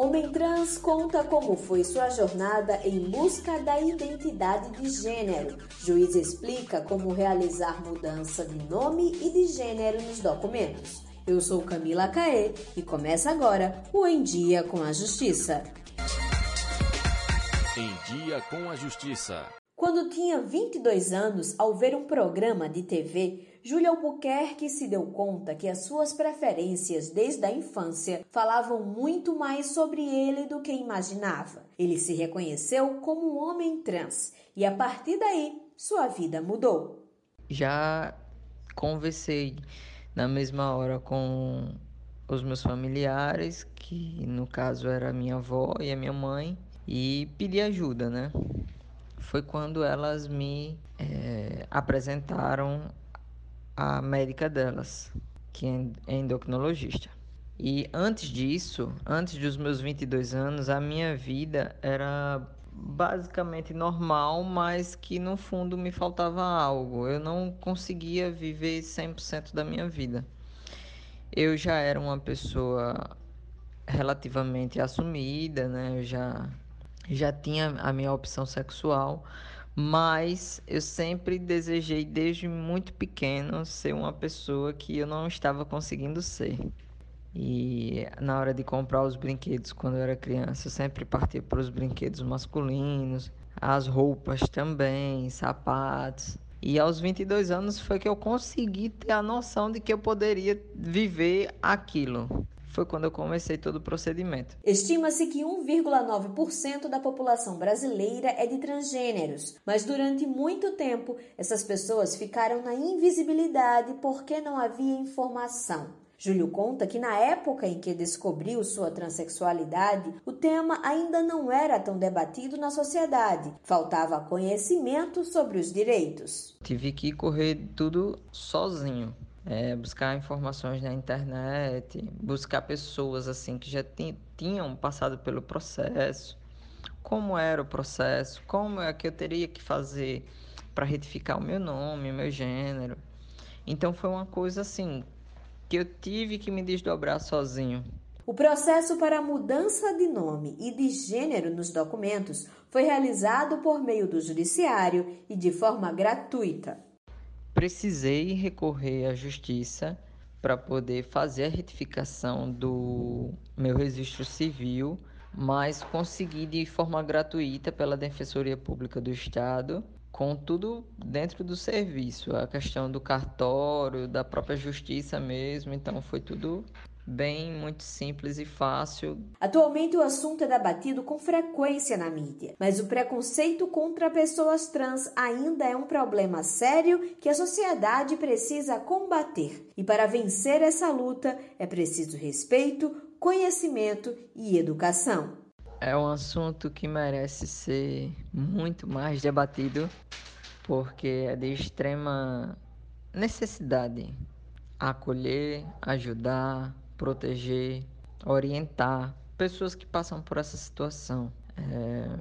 Homem trans conta como foi sua jornada em busca da identidade de gênero. Juiz explica como realizar mudança de nome e de gênero nos documentos. Eu sou Camila Caê e começa agora o Em Dia com a Justiça. Em Dia com a Justiça. Quando tinha 22 anos, ao ver um programa de TV, Júlia Albuquerque se deu conta que as suas preferências desde a infância falavam muito mais sobre ele do que imaginava. Ele se reconheceu como um homem trans e a partir daí sua vida mudou. Já conversei na mesma hora com os meus familiares, que no caso era a minha avó e a minha mãe, e pedi ajuda, né? foi quando elas me é, apresentaram a médica delas, que é endocrinologista. E antes disso, antes dos meus 22 anos, a minha vida era basicamente normal, mas que no fundo me faltava algo. Eu não conseguia viver 100% da minha vida. Eu já era uma pessoa relativamente assumida, né? Eu já já tinha a minha opção sexual, mas eu sempre desejei desde muito pequeno ser uma pessoa que eu não estava conseguindo ser. E na hora de comprar os brinquedos quando eu era criança, eu sempre partia para os brinquedos masculinos, as roupas também, sapatos. E aos 22 anos foi que eu consegui ter a noção de que eu poderia viver aquilo foi quando eu comecei todo o procedimento. Estima-se que 1,9% da população brasileira é de transgêneros, mas durante muito tempo essas pessoas ficaram na invisibilidade porque não havia informação. Júlio conta que na época em que descobriu sua transexualidade, o tema ainda não era tão debatido na sociedade. Faltava conhecimento sobre os direitos. Tive que correr tudo sozinho é, buscar informações na internet, buscar pessoas assim que já tinham passado pelo processo, como era o processo, como é que eu teria que fazer para retificar o meu nome, o meu gênero. Então foi uma coisa assim que eu tive que me desdobrar sozinho. O processo para a mudança de nome e de gênero nos documentos foi realizado por meio do judiciário e de forma gratuita precisei recorrer à justiça para poder fazer a retificação do meu registro civil, mas consegui de forma gratuita pela Defensoria Pública do Estado, com tudo dentro do serviço, a questão do cartório, da própria justiça mesmo, então foi tudo bem, muito simples e fácil. Atualmente o assunto é debatido com frequência na mídia, mas o preconceito contra pessoas trans ainda é um problema sério que a sociedade precisa combater. E para vencer essa luta é preciso respeito, conhecimento e educação. É um assunto que merece ser muito mais debatido, porque é de extrema necessidade acolher, ajudar, proteger, orientar pessoas que passam por essa situação. É,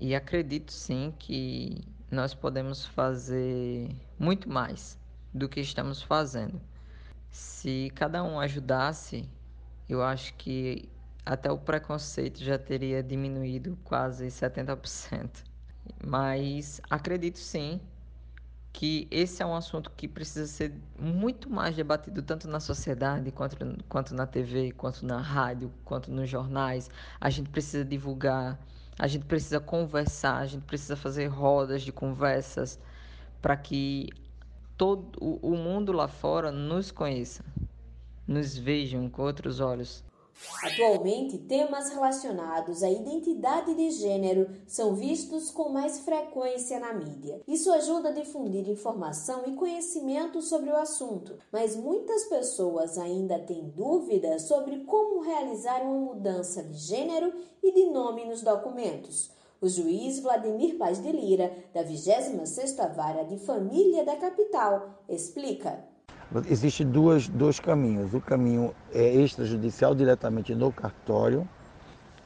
e acredito sim que nós podemos fazer muito mais do que estamos fazendo. Se cada um ajudasse, eu acho que até o preconceito já teria diminuído quase 70%. Mas acredito sim que esse é um assunto que precisa ser muito mais debatido tanto na sociedade quanto, quanto na TV, quanto na rádio, quanto nos jornais. A gente precisa divulgar, a gente precisa conversar, a gente precisa fazer rodas de conversas para que todo o, o mundo lá fora nos conheça, nos vejam com outros olhos. Atualmente, temas relacionados à identidade de gênero são vistos com mais frequência na mídia. Isso ajuda a difundir informação e conhecimento sobre o assunto, mas muitas pessoas ainda têm dúvidas sobre como realizar uma mudança de gênero e de nome nos documentos. O juiz Vladimir Paz de Lira, da 26ª Vara de Família da capital, explica. Existem duas, dois caminhos. O caminho é extrajudicial, diretamente no cartório,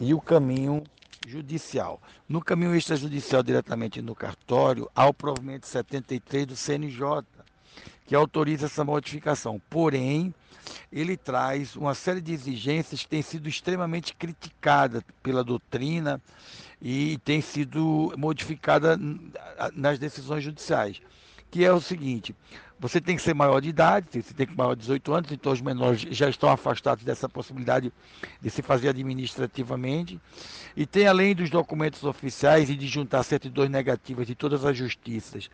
e o caminho judicial. No caminho extrajudicial, diretamente no cartório, há o provimento 73 do CNJ, que autoriza essa modificação. Porém, ele traz uma série de exigências que têm sido extremamente criticadas pela doutrina e tem sido modificada nas decisões judiciais, que é o seguinte: você tem que ser maior de idade, você tem que ter maior de 18 anos, então os menores já estão afastados dessa possibilidade de se fazer administrativamente. E tem, além dos documentos oficiais e de juntar certidões negativas de todas as justiças,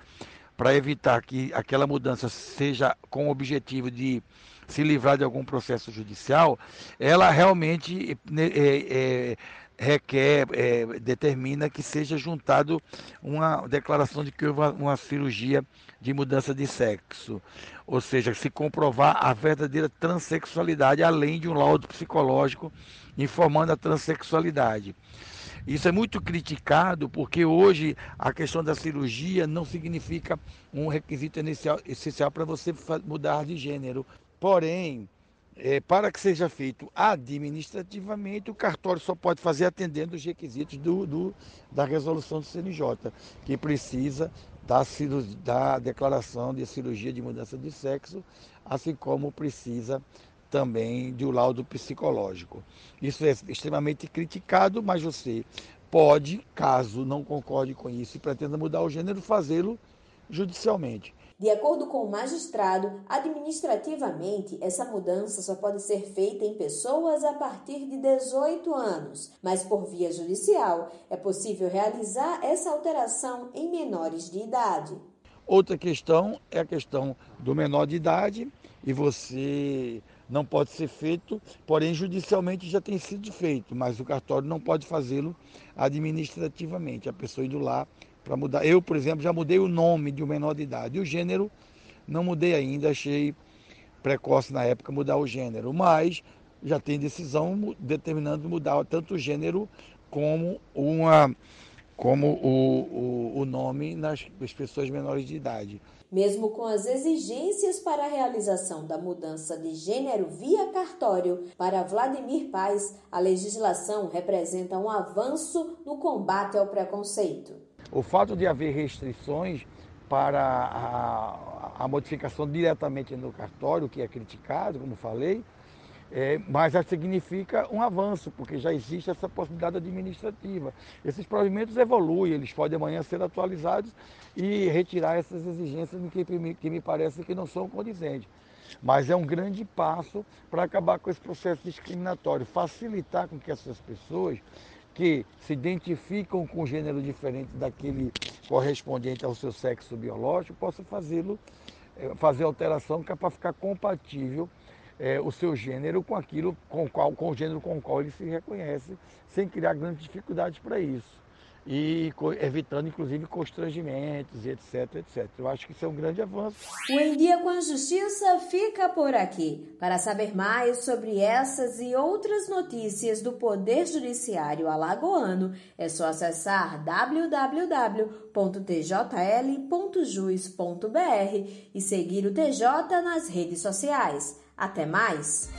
para evitar que aquela mudança seja com o objetivo de se livrar de algum processo judicial, ela realmente né, é, é, requer, é, determina que seja juntado uma declaração de que houve uma, cirurgia de mudança de sexo. Ou seja, se comprovar a verdadeira transexualidade, além de um laudo psicológico informando a transexualidade. Isso é muito criticado porque hoje a questão da cirurgia não significa um requisito inicial, essencial para você mudar de gênero. Porém, é, para que seja feito administrativamente, o cartório só pode fazer atendendo os requisitos do, do da resolução do CNJ, que precisa da, da declaração de cirurgia de mudança de sexo, assim como precisa também de um laudo psicológico. Isso é extremamente criticado, mas você pode, caso não concorde com isso e pretenda mudar o gênero, fazê-lo judicialmente. De acordo com o magistrado, administrativamente, essa mudança só pode ser feita em pessoas a partir de 18 anos, mas por via judicial é possível realizar essa alteração em menores de idade. Outra questão é a questão do menor de idade e você não pode ser feito, porém judicialmente já tem sido feito, mas o cartório não pode fazê-lo administrativamente. A pessoa indo lá para mudar. Eu, por exemplo, já mudei o nome de um menor de idade. O gênero não mudei ainda, achei precoce na época mudar o gênero, mas já tem decisão determinando mudar tanto o gênero como uma como o, o, o nome nas, nas pessoas menores de idade. Mesmo com as exigências para a realização da mudança de gênero via cartório, para Vladimir Paz, a legislação representa um avanço no combate ao preconceito. O fato de haver restrições para a, a modificação diretamente no cartório, que é criticado, como falei, é, mas já significa um avanço, porque já existe essa possibilidade administrativa. Esses provimentos evoluem, eles podem amanhã ser atualizados e retirar essas exigências que, que me parece que não são condizentes. Mas é um grande passo para acabar com esse processo discriminatório, facilitar com que essas pessoas que se identificam com um gênero diferente daquele correspondente ao seu sexo biológico, possam fazê-lo, eh, fazer alteração que é para ficar compatível é, o seu gênero com aquilo com, qual, com o gênero com o qual ele se reconhece, sem criar grandes dificuldades para isso e evitando inclusive constrangimentos, etc, etc. Eu acho que isso é um grande avanço. O Em Dia com a Justiça fica por aqui. Para saber mais sobre essas e outras notícias do Poder Judiciário alagoano, é só acessar www.tjl.jus.br e seguir o TJ nas redes sociais. Até mais!